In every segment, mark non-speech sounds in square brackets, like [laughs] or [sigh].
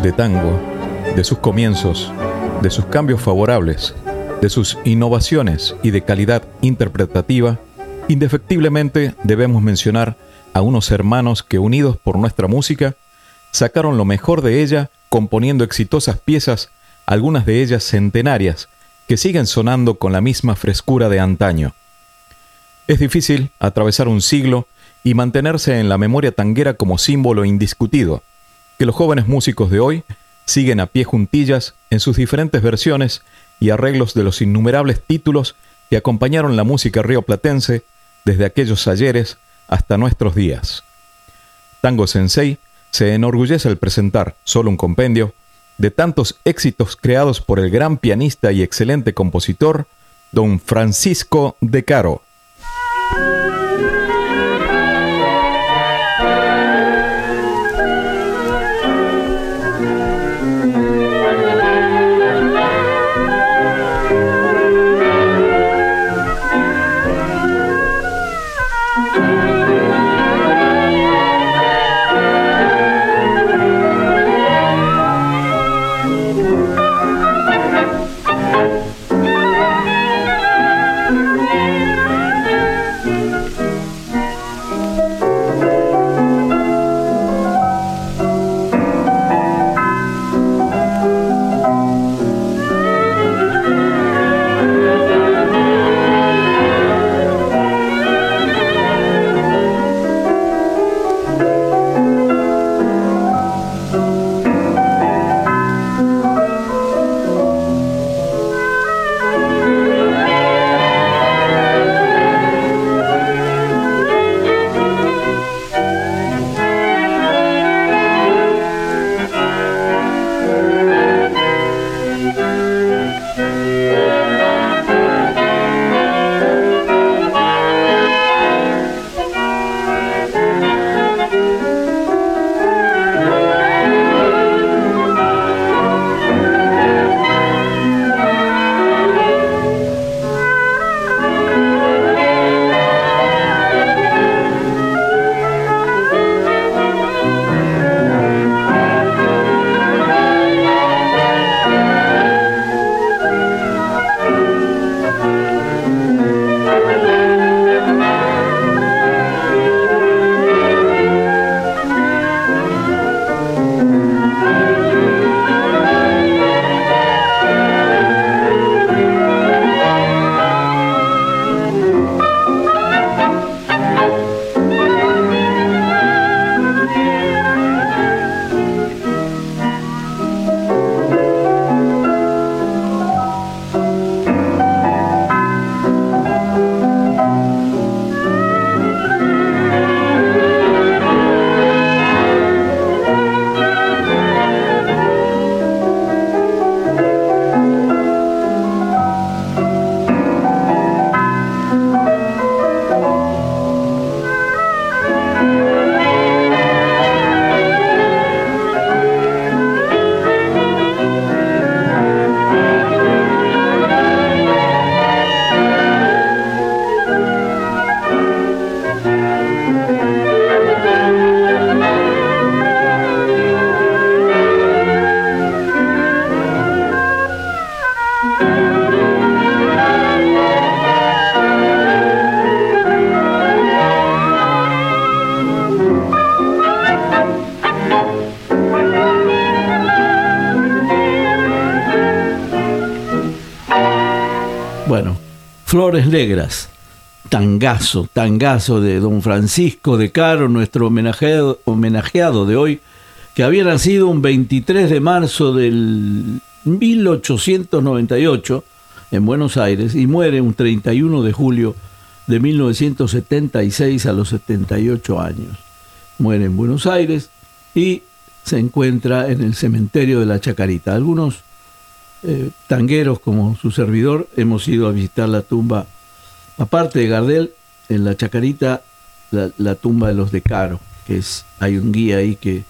De tango, de sus comienzos, de sus cambios favorables, de sus innovaciones y de calidad interpretativa, indefectiblemente debemos mencionar a unos hermanos que unidos por nuestra música, sacaron lo mejor de ella componiendo exitosas piezas, algunas de ellas centenarias, que siguen sonando con la misma frescura de antaño. Es difícil atravesar un siglo y mantenerse en la memoria tanguera como símbolo indiscutido, que los jóvenes músicos de hoy siguen a pie juntillas en sus diferentes versiones y arreglos de los innumerables títulos que acompañaron la música rioplatense desde aquellos ayeres hasta nuestros días. Tango Sensei se enorgullece al presentar solo un compendio de tantos éxitos creados por el gran pianista y excelente compositor don Francisco de Caro. Flores Negras, tangazo, tangazo de don Francisco de Caro, nuestro homenajeado, de hoy, que había nacido un 23 de marzo del 1898 en Buenos Aires y muere un 31 de julio de 1976 a los 78 años. Muere en Buenos Aires y se encuentra en el cementerio de la Chacarita. Algunos eh, tangueros como su servidor hemos ido a visitar la tumba, aparte de Gardel, en la Chacarita, la, tumba de los de Caro, que es, hay un guía ahí que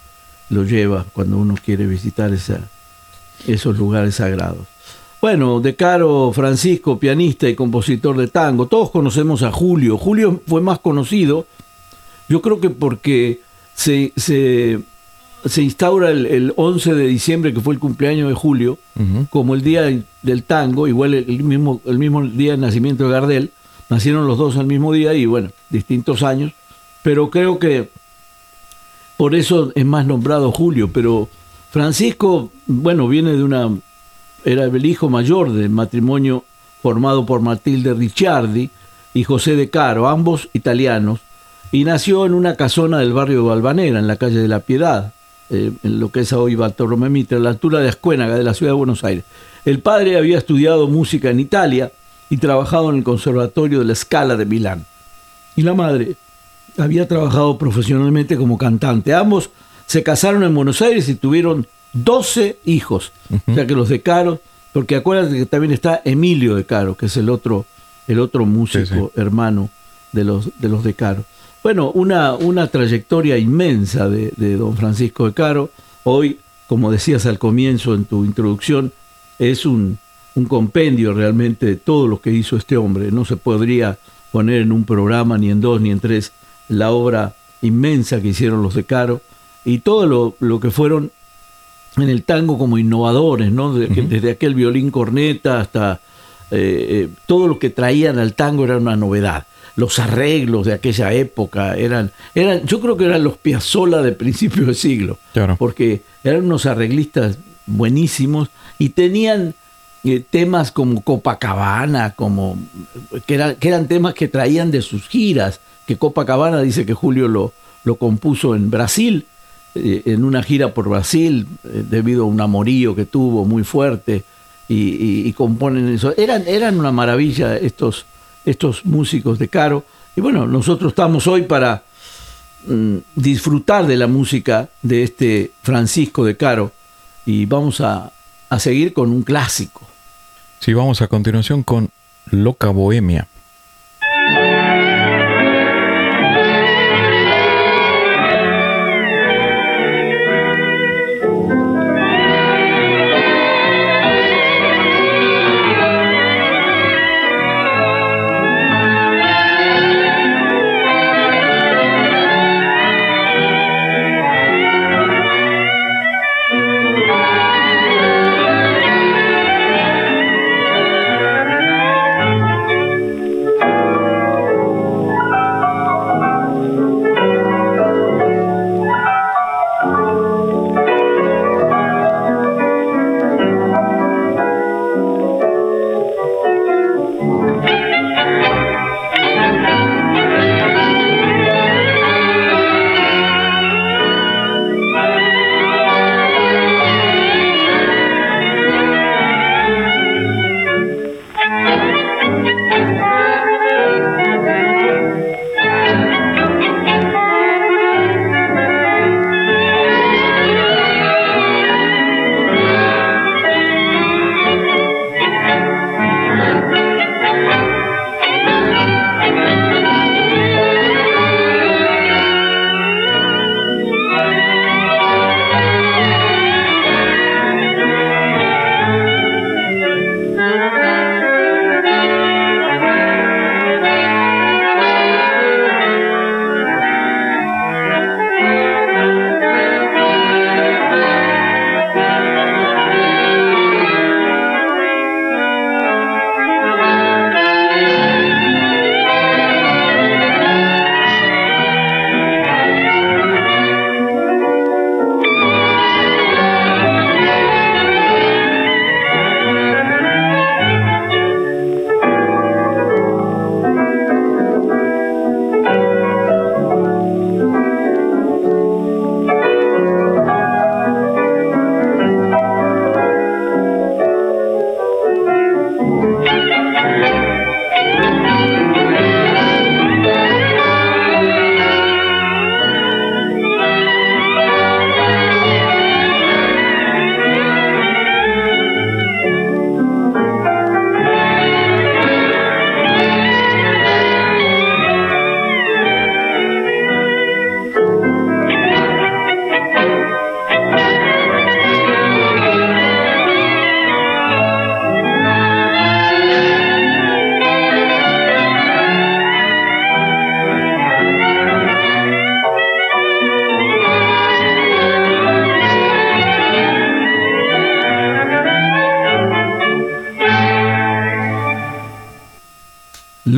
lo lleva cuando uno quiere visitar esos lugares sagrados. Bueno, De Caro Francisco, pianista y compositor de tango. Todos conocemos a Julio. Julio fue más conocido, yo creo que porque se, instaura el, 11 de diciembre, que fue el cumpleaños de Julio, como el día del tango, igual el mismo, el mismo día del nacimiento de Gardel. Nacieron los dos al mismo día y bueno, distintos años. Pero creo que por eso es más nombrado Julio. Pero Francisco, bueno, viene de una era el hijo mayor del matrimonio formado por Matilde Ricciardi y José de Caro, ambos italianos, y nació en una casona del barrio de Balvanera, en la calle de la Piedad, eh, en lo que es hoy Bartolomé Mitre, a la altura de Ascuénaga, de la ciudad de Buenos Aires. El padre había estudiado música en Italia y trabajado en el Conservatorio de la Scala de Milán. Y la madre había trabajado profesionalmente como cantante. Ambos se casaron en Buenos Aires y tuvieron 12 hijos. O sea que los de Caro, porque acuérdate que también está Emilio de Caro, que es el otro, el otro músico hermano de los, de los de Caro. Bueno, una, una trayectoria inmensa de, don Francisco de Caro. Hoy, como decías al comienzo en tu introducción, es un, un compendio realmente de todo lo que hizo este hombre. No se podría poner en un programa, ni en dos, ni en tres, la obra inmensa que hicieron los de Caro y todo lo, lo que fueron en el tango como innovadores, ¿no? Desde aquel violín corneta hasta eh, eh, todo lo que traían al tango era una novedad. Los arreglos de aquella época eran, eran yo creo que eran los Piazzolla de principio de siglo, porque eran unos arreglistas buenísimos y tenían eh, temas como Copacabana, como que, eran, que eran temas que traían de sus giras, que Copacabana dice que Julio lo, lo compuso en Brasil eh, en una gira por Brasil eh, debido a un amorío que tuvo muy fuerte y, componen eso. Eran, eran una maravilla estos, estos músicos de Caro. Y bueno, nosotros estamos hoy para mm, disfrutar de la música de este Francisco de Caro y vamos a, a seguir con un clásico. Sí, vamos a continuación con Loca Bohemia.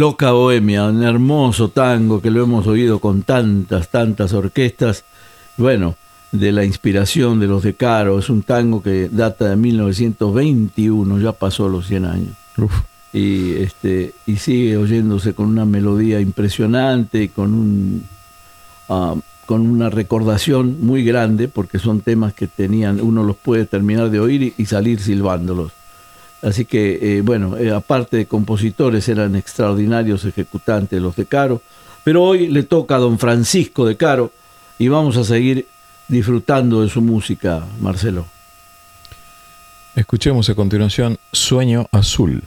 Loca Bohemia, un hermoso tango que lo hemos oído con tantas, tantas orquestas. Bueno, de la inspiración de los de Caro, es un tango que data de 1921, ya pasó los 100 años. Y, este, y sigue oyéndose con una melodía impresionante y con, un, ah, con una recordación muy grande, porque son temas que tenían, uno los puede terminar de oír y salir silbándolos. Así que, eh, bueno, eh, aparte de compositores, eran extraordinarios ejecutantes los de Caro. Pero hoy le toca a don Francisco de Caro y vamos a seguir disfrutando de su música, Marcelo. Escuchemos a continuación Sueño Azul.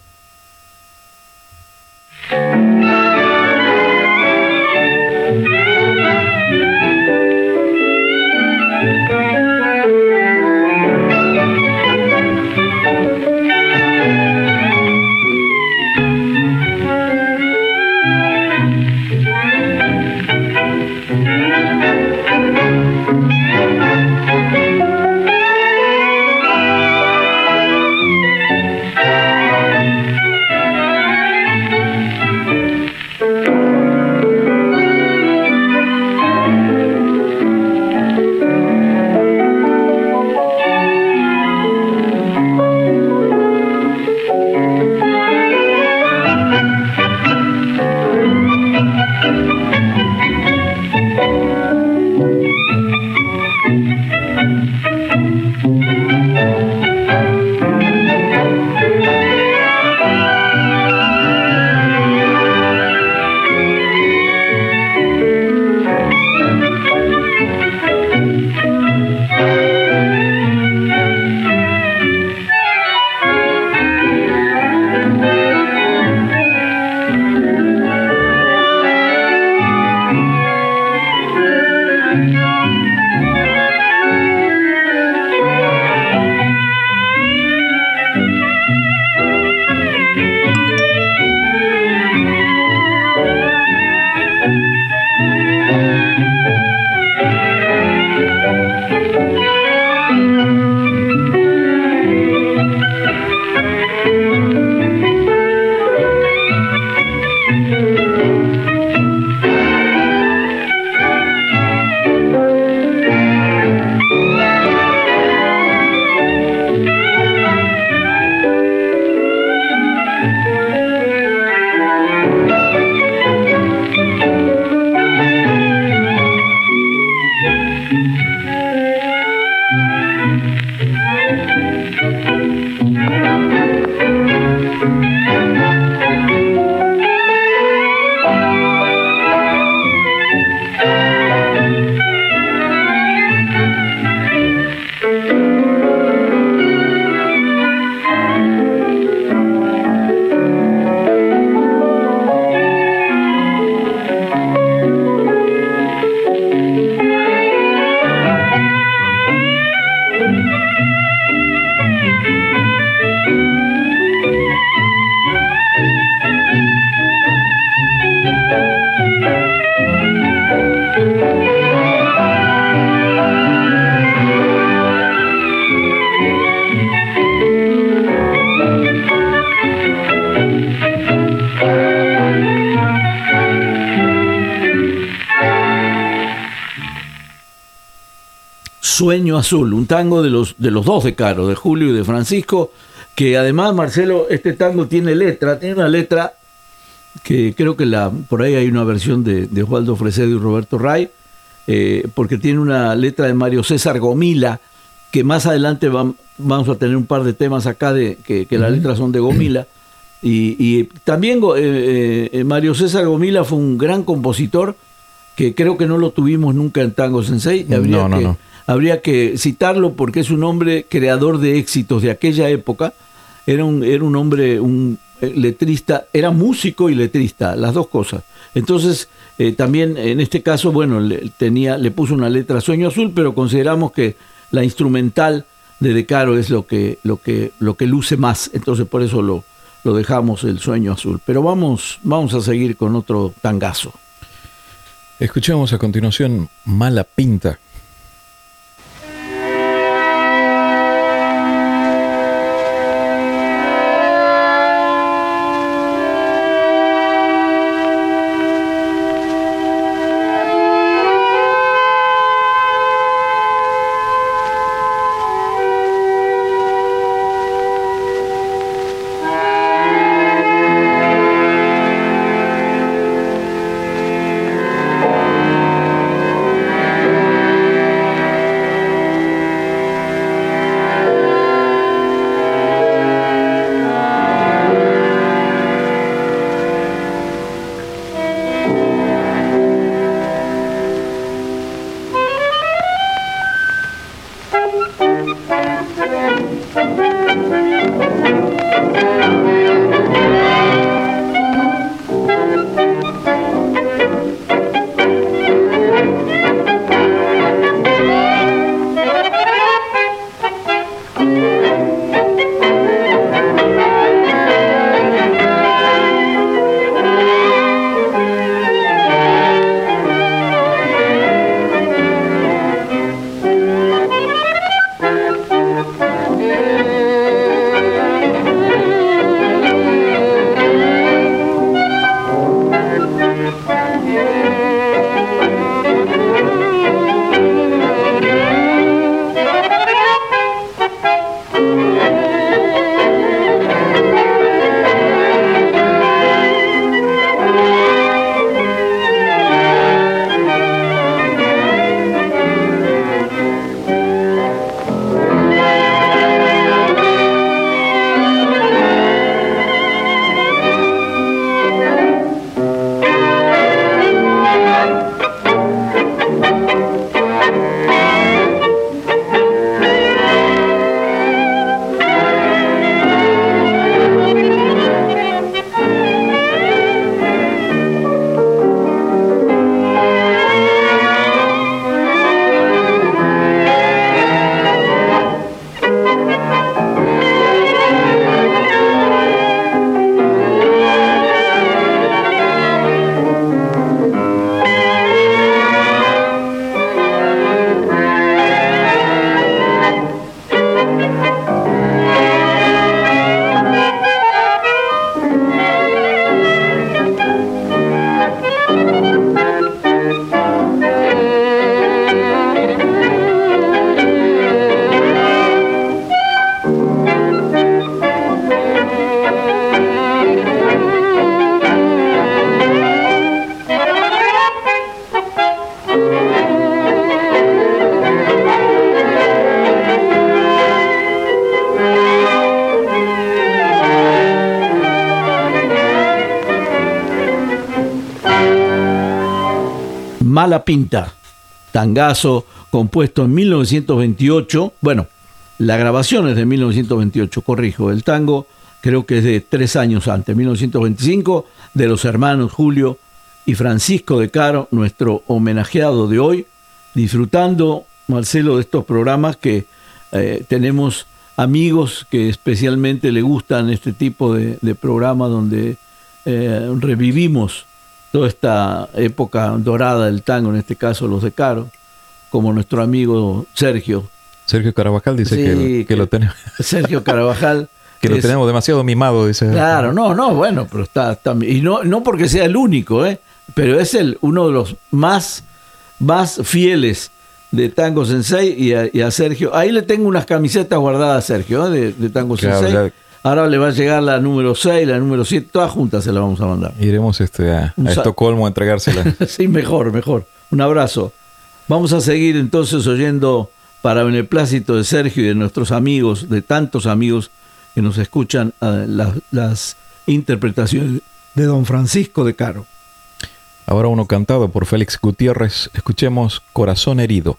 Sueño Azul, un tango de los, de los dos de Caro, de Julio y de Francisco, que además, Marcelo, este tango tiene letra, tiene una letra que creo que la, por ahí hay una versión de, de Osvaldo Fresedo y Roberto Ray, eh, porque tiene una letra de Mario César Gomila, que más adelante vamos a tener un par de temas acá de que, las letras son de Gomila. Y, también eh, eh, Mario César Gomila fue un gran compositor que creo que no lo tuvimos nunca en Tango Sensei. no, no, no habría que citarlo porque es un hombre creador de éxitos de aquella época. Era un, era un hombre, un eh, letrista, era músico y letrista, las dos cosas. Entonces, eh, también en este caso, bueno, le, tenía, le puso una letra Sueño Azul, pero consideramos que la instrumental de De Caro es lo que, lo que, lo que luce más. Entonces, por eso lo, lo dejamos el Sueño Azul. Pero vamos, vamos a seguir con otro tangazo. Escuchamos a continuación Mala Pinta Pinta, tangazo compuesto en 1928. Bueno, la grabación es de 1928, corrijo. El tango creo que es de tres años antes, 1925, de los hermanos Julio y Francisco de Caro, nuestro homenajeado de hoy, disfrutando, Marcelo, de estos programas que eh, tenemos amigos que especialmente le gustan este tipo de, programas donde eh, revivimos toda esta época dorada del tango, en este caso los de Caro, como nuestro amigo Sergio. Sergio Carabajal dice que, lo tenemos. Sergio Carabajal. [laughs] que lo tenemos demasiado mimado, dice. Claro, no, no, bueno, pero está, está y no, no porque sea el único, ¿eh? pero es el, uno de los más, más fieles de Tango Sensei y a, Sergio. Ahí le tengo unas camisetas guardadas a Sergio ¿eh? de, Tango Sensei. Ahora le va a llegar la número 6, la número 7, todas juntas se las vamos a mandar. Iremos este, a, Estocolmo a entregárselas. [laughs] sí, mejor, mejor. Un abrazo. Vamos a seguir entonces oyendo para beneplácito de Sergio y de nuestros amigos, de tantos amigos que nos escuchan las interpretaciones de don Francisco de Caro. Ahora uno cantado por Félix Gutiérrez. Escuchemos Corazón herido.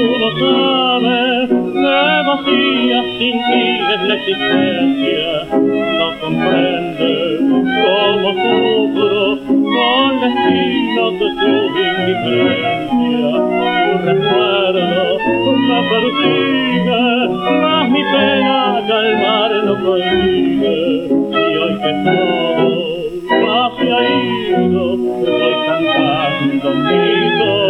tú lo sabes, se vacía sin ti es la existencia. No comprendes cómo sufro con destino de tu indiferencia. Tu recuerdo me persigue, mas mi pena calmar no consigue. Y hoy que todo ya se ha ido, estoy cantando mi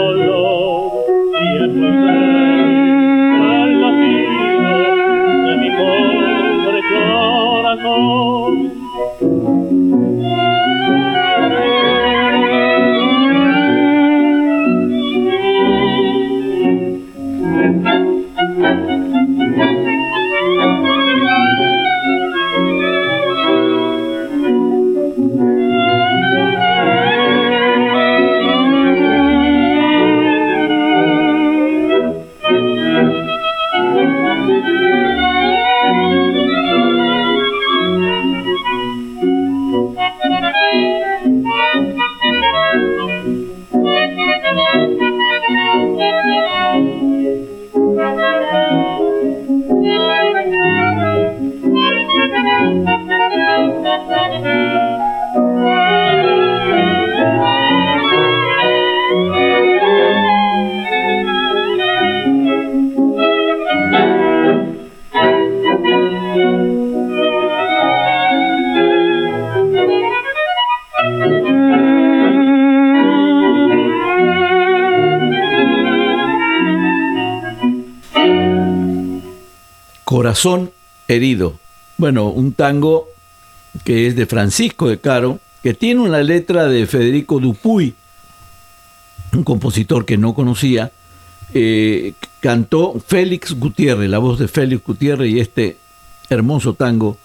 Corazón herido. Bueno, un tango que es de Francisco de Caro, que tiene una letra de Federico Dupuy, un compositor que no conocía, eh, cantó Félix Gutiérrez, la voz de Félix Gutiérrez y este hermoso tango,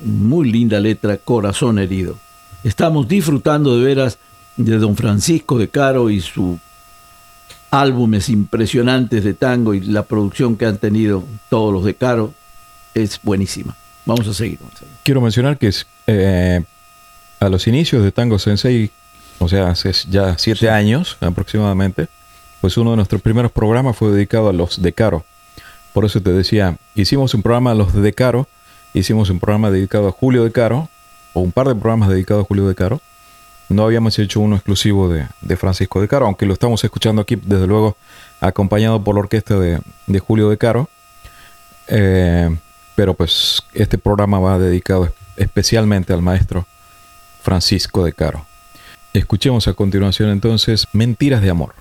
muy linda letra, Corazón herido. Estamos disfrutando de veras de don Francisco de Caro y su álbumes impresionantes de tango y la producción que han tenido todos los de Caro es buenísima. Vamos a seguir. Quiero mencionar que es, eh, a los inicios de Tango Sensei, o sea, hace ya siete años aproximadamente, pues uno de nuestros primeros programas fue dedicado a los de Caro. Por eso te decía, hicimos un programa a los de Caro, hicimos un programa dedicado a Julio de Caro, o un par de programas dedicados a Julio de Caro. No habíamos hecho uno exclusivo de, Francisco de Caro, aunque lo estamos escuchando aquí, desde luego, acompañado por la orquesta de, Julio de Caro. Eh, pero pues este programa va dedicado especialmente al maestro Francisco de Caro. Escuchemos a continuación entonces Mentiras de Amor.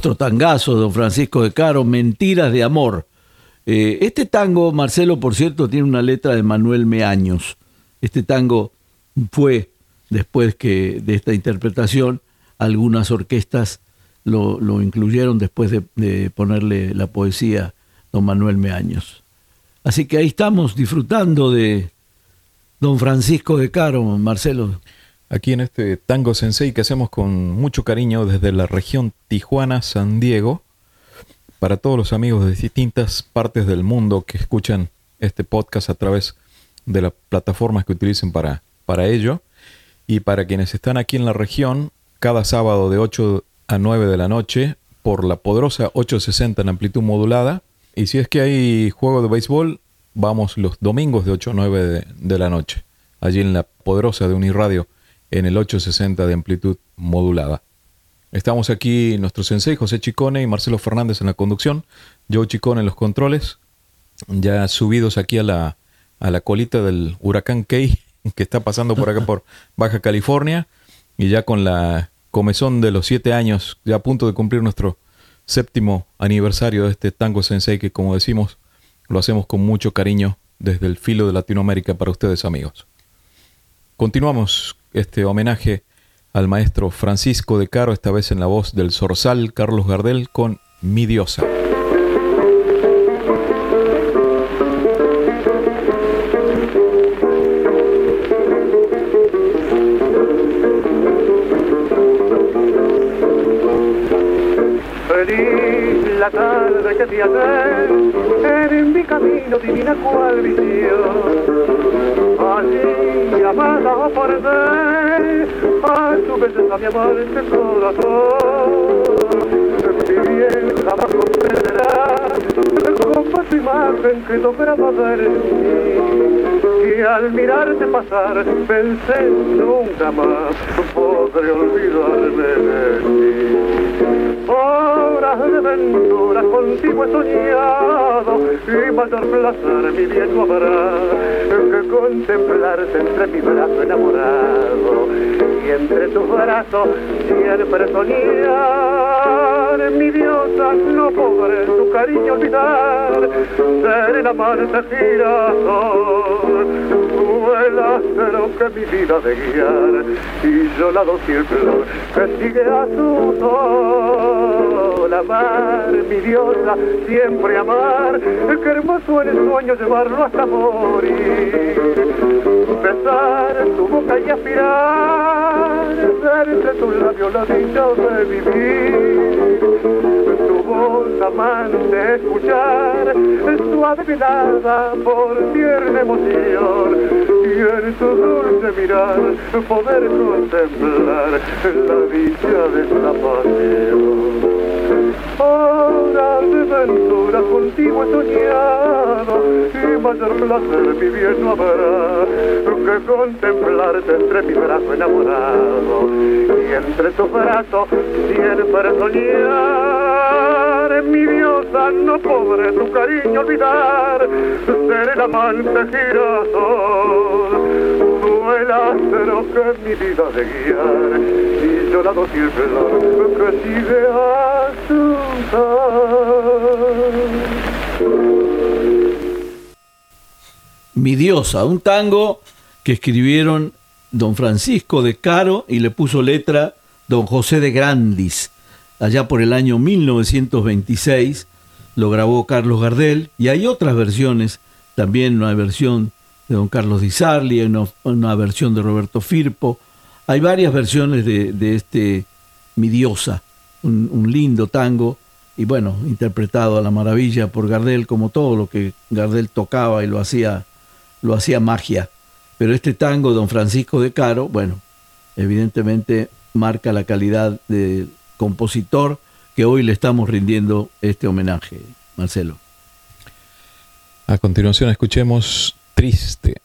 Otro tangazo, don Francisco de Caro, Mentiras de Amor. Eh, este tango, Marcelo, por cierto, tiene una letra de Manuel Meaños. Este tango fue, después que de esta interpretación, algunas orquestas lo, incluyeron después de, de, ponerle la poesía don Manuel Meaños. Así que ahí estamos disfrutando de don Francisco de Caro, Marcelo aquí en este Tango Sensei que hacemos con mucho cariño desde la región Tijuana-San Diego, para todos los amigos de distintas partes del mundo que escuchan este podcast a través de las plataformas que utilicen para, para ello, y para quienes están aquí en la región, cada sábado de 8 a 9 de la noche por la poderosa 860 en amplitud modulada, y si es que hay juego de béisbol, vamos los domingos de 8 a 9 de, de la noche, allí en la poderosa de Uniradio en el 860 de amplitud modulada. Estamos aquí nuestro sensei José Chicone y Marcelo Fernández en la conducción, Joe Chicone en los controles, ya subidos aquí a la, a la colita del huracán Key [laughs] que está pasando por acá por Baja California y ya con la comezón de los siete años, ya a punto de cumplir nuestro séptimo aniversario de este Tango Sensei que como decimos lo hacemos con mucho cariño desde el filo de Latinoamérica para ustedes amigos. Continuamos este homenaje al maestro Francisco de Caro, esta vez en la voz del zorzal Carlos Gardel con Mi Diosa. Tarde que te hacer en mi camino divina cual visión. Allí llamada por ver a tu belleza mi amante corazón. Mi bien jamás comprenderá con tu imagen que lograba ver en mí. Y al mirarte pasar pensé nunca más podré olvidarme de ti. Horas de aventura contigo he soñado y mayor placer mi bien no habrá que contemplarte entre mi brazo enamorado y entre tus brazos siempre soñar. Mi diosa no podré tu cariño olvidar ser el amante girasol el astro que mi vida de guiar y yo la doy flor que sigue a su sol. Amar mi diosa siempre amar qué hermoso en el sueño llevarlo hasta morir. Besar tu boca y aspirar entre tus labios la dicha de vivir. Tu voz amante escuchar suave velada por tierna emoción tu dulce mirar poder contemplar la dicha de esta pasión. Horas de ventura contigo he soñado y mayor placer mi bien no habrá que contemplarte entre mi brazo enamorado y entre tus brazos siempre soñar. Mi diosa no podré tu cariño olvidar, ser el amante girasol, tú el astro que mi vida de guiar. Y yo la flor que sigue a su Mi diosa, un tango que escribieron don Francisco de Caro y le puso letra don José de Grandis. Allá por el año 1926 lo grabó Carlos Gardel y hay otras versiones, también una versión de don Carlos Di Sarli, una, una versión de Roberto Firpo. Hay varias versiones de, este Mi Diosa, un, un lindo tango y bueno, interpretado a la maravilla por Gardel como todo lo que Gardel tocaba y lo hacía, lo hacía magia. Pero este tango, don Francisco de Caro, bueno, evidentemente marca la calidad de compositor que hoy le estamos rindiendo este homenaje, Marcelo. A continuación escuchemos Triste.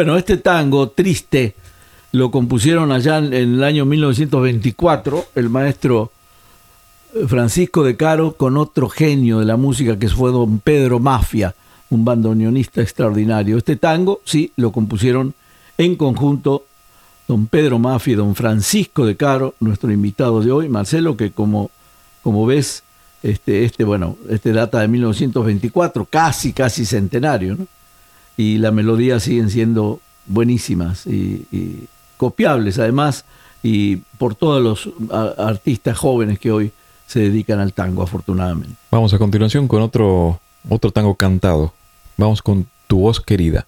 Bueno, este tango triste lo compusieron allá en el año 1924 el maestro eh, Francisco de Caro con otro genio de la música que fue don Pedro Mafia, un bandoneonista extraordinario. Este tango, sí, lo compusieron en conjunto don Pedro Mafia y don Francisco de Caro, nuestro invitado de hoy, Marcelo, que como, como ves, este, este, bueno, este data de 1924, casi, casi centenario, ¿no? Y las melodías siguen siendo buenísimas y, y copiables además, y por todos los artistas jóvenes que hoy se dedican al tango, afortunadamente. Vamos a continuación con otro, otro tango cantado. Vamos con Tu voz querida.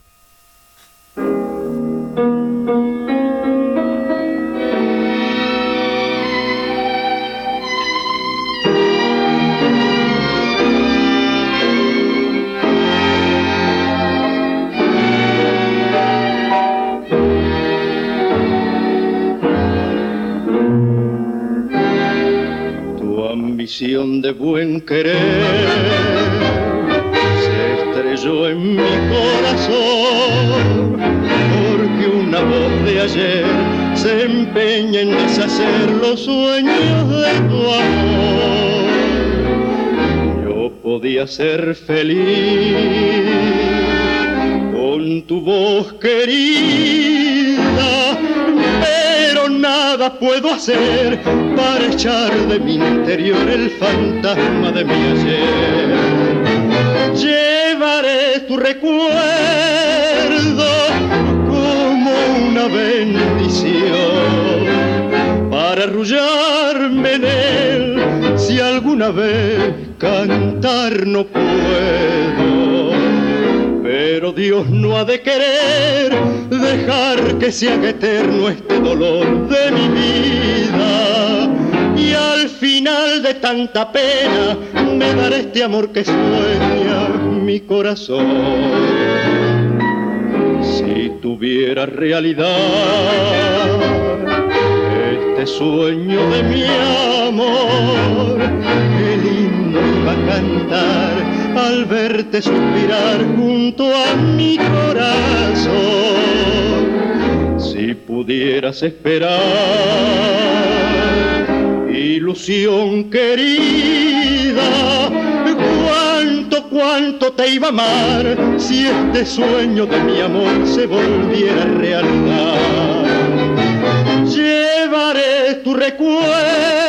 De buen querer se estrelló en mi corazón, porque una voz de ayer se empeña en deshacer los sueños de tu amor. Yo podía ser feliz con tu voz querida nada puedo hacer para echar de mi interior el fantasma de mi ayer. Llevaré tu recuerdo como una bendición para arrullarme en él si alguna vez cantar no puedo pero Dios no ha de querer dejar que se haga eterno este dolor de mi vida. Y al final de tanta pena me dará este amor que sueña mi corazón. Si tuviera realidad este sueño de mi amor, qué lindo iba a cantar verte suspirar junto a mi corazón. Si pudieras esperar, ilusión querida, cuánto, cuánto te iba a amar si este sueño de mi amor se volviera realidad. Llevaré tu recuerdo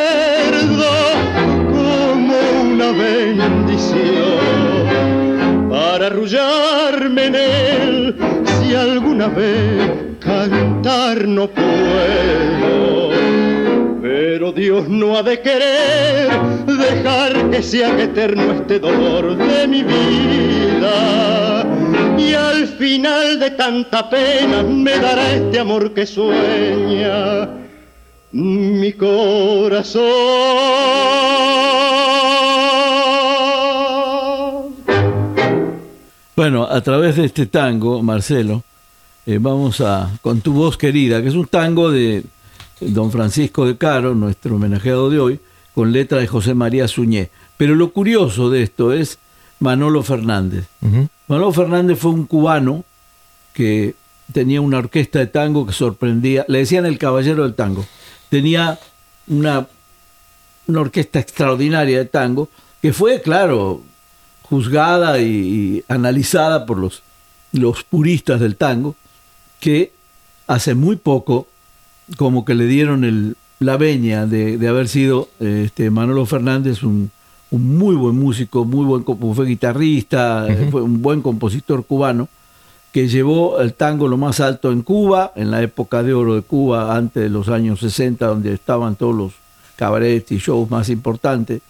arrullarme en él si alguna vez cantar no puedo. Pero Dios no ha de querer dejar que sea eterno este dolor de mi vida. Y al final de tanta pena me dará este amor que sueña mi corazón. Bueno, a través de este tango, Marcelo, eh, vamos a con tu voz querida, que es un tango de don Francisco de Caro, nuestro homenajeado de hoy, con letra de José María Suñé. Pero lo curioso de esto es Manolo Fernández. Manolo Fernández fue un cubano que tenía una orquesta de tango que sorprendía, le decían el caballero del tango. Tenía una, una orquesta extraordinaria de tango que fue, claro, juzgada y, analizada por los, los puristas del tango, que hace muy poco como que le dieron el, la veña de, haber sido este, Manolo Fernández un, un, muy buen músico, muy buen fue guitarrista, fue un buen compositor cubano que llevó el tango lo más alto en Cuba, en la época de oro de Cuba, antes de los años 60, donde estaban todos los cabarets y shows más importantes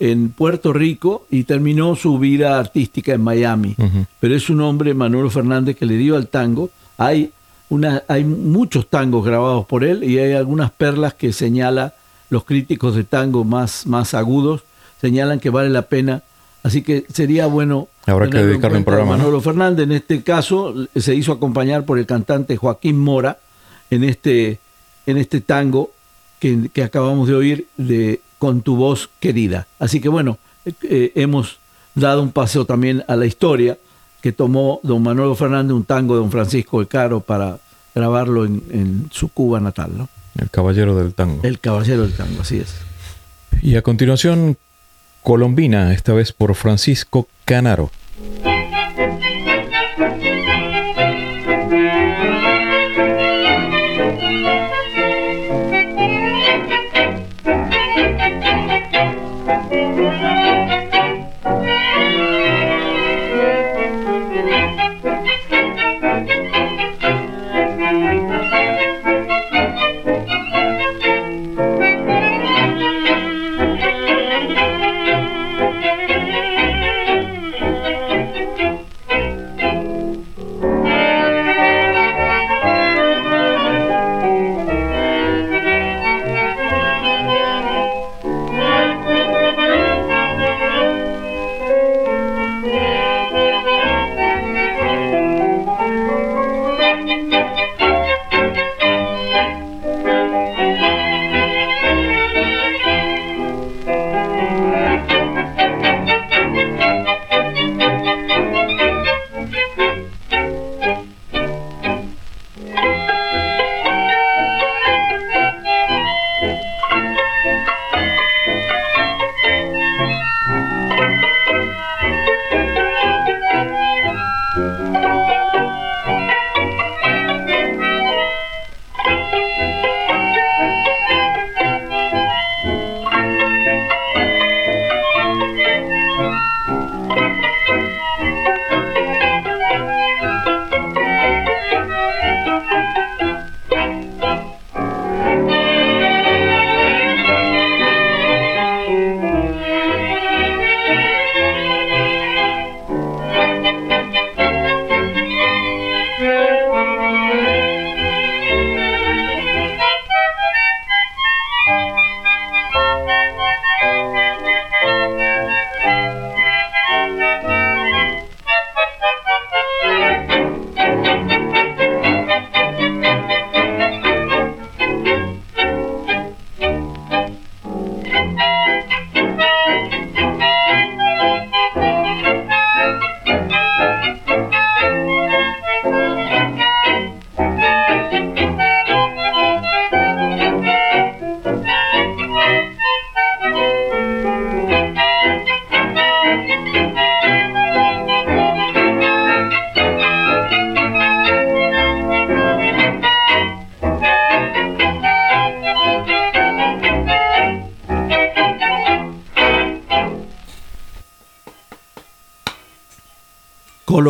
en Puerto Rico y terminó su vida artística en Miami. Pero es un hombre, Manolo Fernández, que le dio al tango. Hay, una, hay muchos tangos grabados por él y hay algunas perlas que señala los críticos de tango más, más agudos, señalan que vale la pena. Así que sería bueno. Habrá que dedicarle un programa. Manolo Fernández, en este caso, se hizo acompañar por el cantante Joaquín Mora en este, en este tango que, que acabamos de oír de con tu voz querida. Así que bueno, eh, hemos dado un paseo también a la historia que tomó don Manuel Fernández un tango de don Francisco de Caro para grabarlo en, en su Cuba natal, ¿no? El caballero del tango. El caballero del tango, así es. Y a continuación, Colombina, esta vez por Francisco Canaro.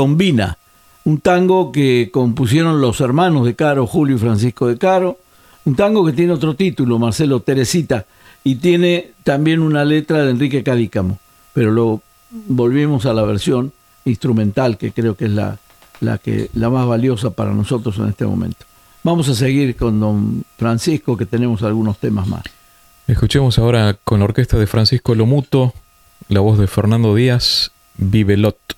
Colombina, un tango que compusieron los hermanos de Caro, Julio y Francisco de Caro, un tango que tiene otro título, Marcelo Teresita, y tiene también una letra de Enrique Cadícamo, pero lo volvimos a la versión instrumental, que creo que es la, la, que, la más valiosa para nosotros en este momento. Vamos a seguir con don Francisco, que tenemos algunos temas más. Escuchemos ahora con la orquesta de Francisco Lomuto, la voz de Fernando Díaz, Vivelot.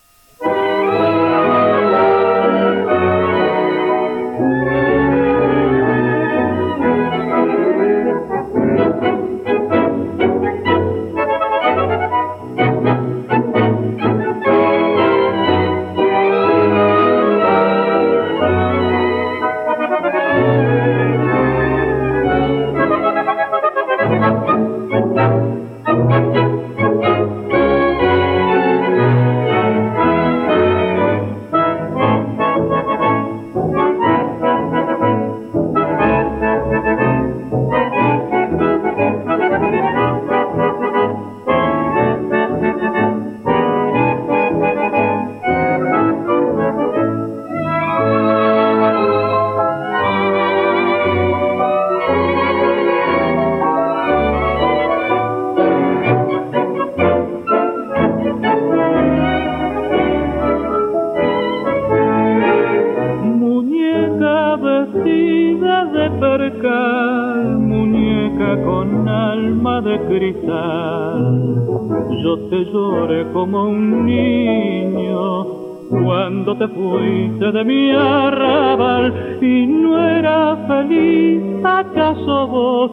Cuando te fuiste de mi arrabal y no era feliz, acaso vos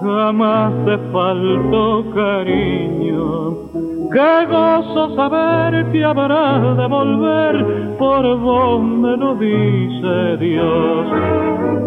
jamás te faltó cariño. Qué gozo saber que habrá de volver, por vos me lo dice Dios.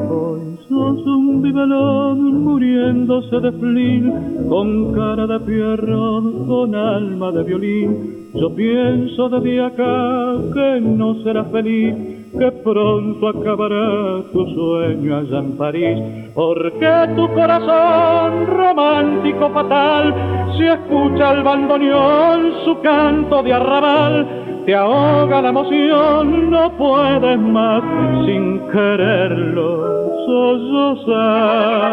Hoy sos un vivelón muriéndose de flin, con cara de pierrón, con alma de violín. Yo pienso desde acá que no serás feliz que pronto acabará tu sueño allá en París, porque tu corazón romántico fatal, si escucha el bandoneón su canto de arrabal, te ahoga la emoción, no puedes más sin quererlo sollozar.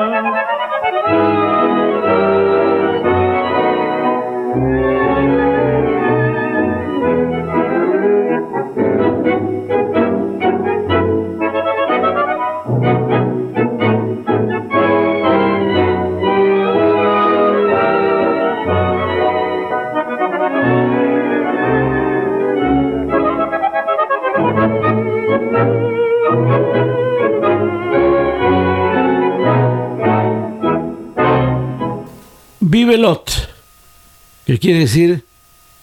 Que quiere decir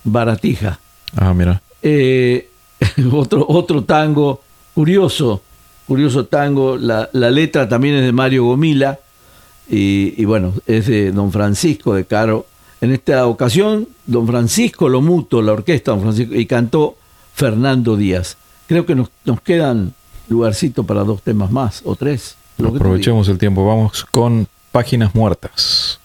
baratija. Ah, mira. Eh, [laughs] otro, otro tango curioso, curioso tango. La, la, letra también es de Mario Gomila y, y, bueno, es de don Francisco de Caro. En esta ocasión, don Francisco lo muto, la orquesta don Francisco, y cantó Fernando Díaz. Creo que nos, nos quedan lugarcito para dos temas más o tres. Aprovechemos el tiempo, vamos con Páginas Muertas.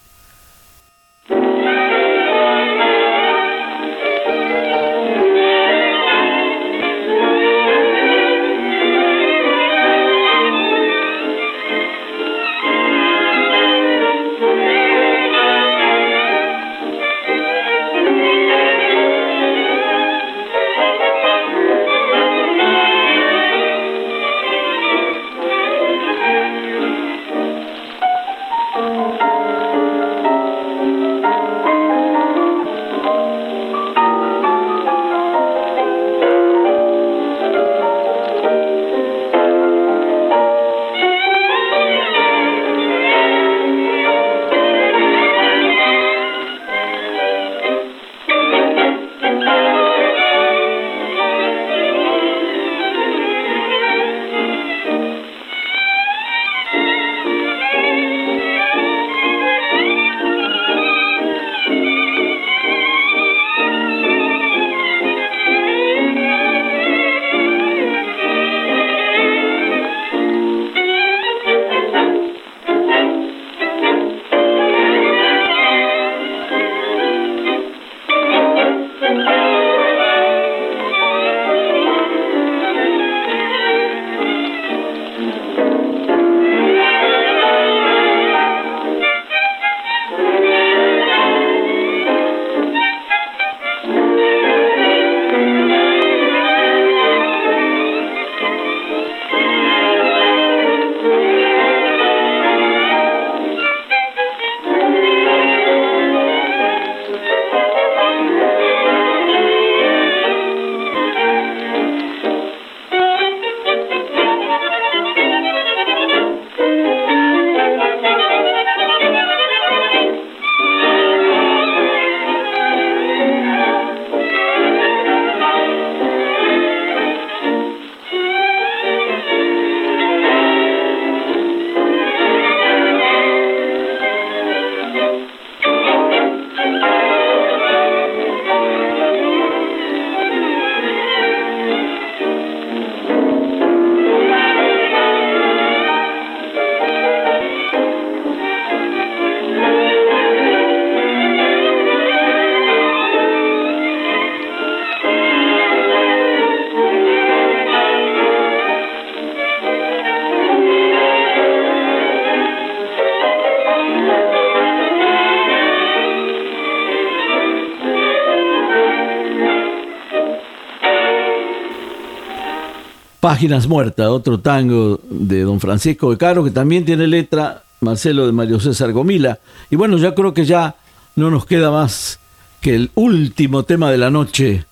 Páginas Muertas, otro tango de don Francisco de Caro, que también tiene letra Marcelo de Mario César Gomila. Y bueno, ya creo que ya no nos queda más que el último tema de la noche.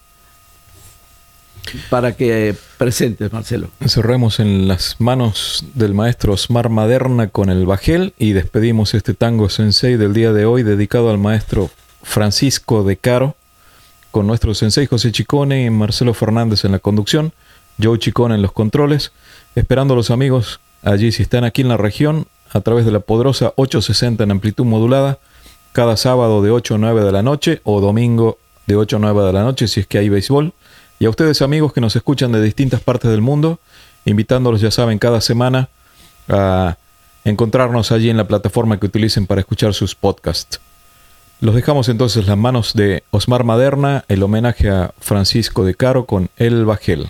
para que presentes, Marcelo. Cerremos en las manos del maestro Osmar Maderna con el bajel y despedimos este tango sensei del día de hoy dedicado al maestro Francisco de Caro con nuestro sensei José Chicone y Marcelo Fernández en la conducción, Joe Chicone en los controles, esperando a los amigos allí si están aquí en la región a través de la poderosa 860 en amplitud modulada cada sábado de 8 a 9 de la noche o domingo de 8 a 9 de la noche si es que hay béisbol y a ustedes amigos que nos escuchan de distintas partes del mundo, invitándolos ya saben cada semana a encontrarnos allí en la plataforma que utilicen para escuchar sus podcasts. Los dejamos entonces las manos de Osmar Maderna, el homenaje a Francisco de Caro con El Bajel.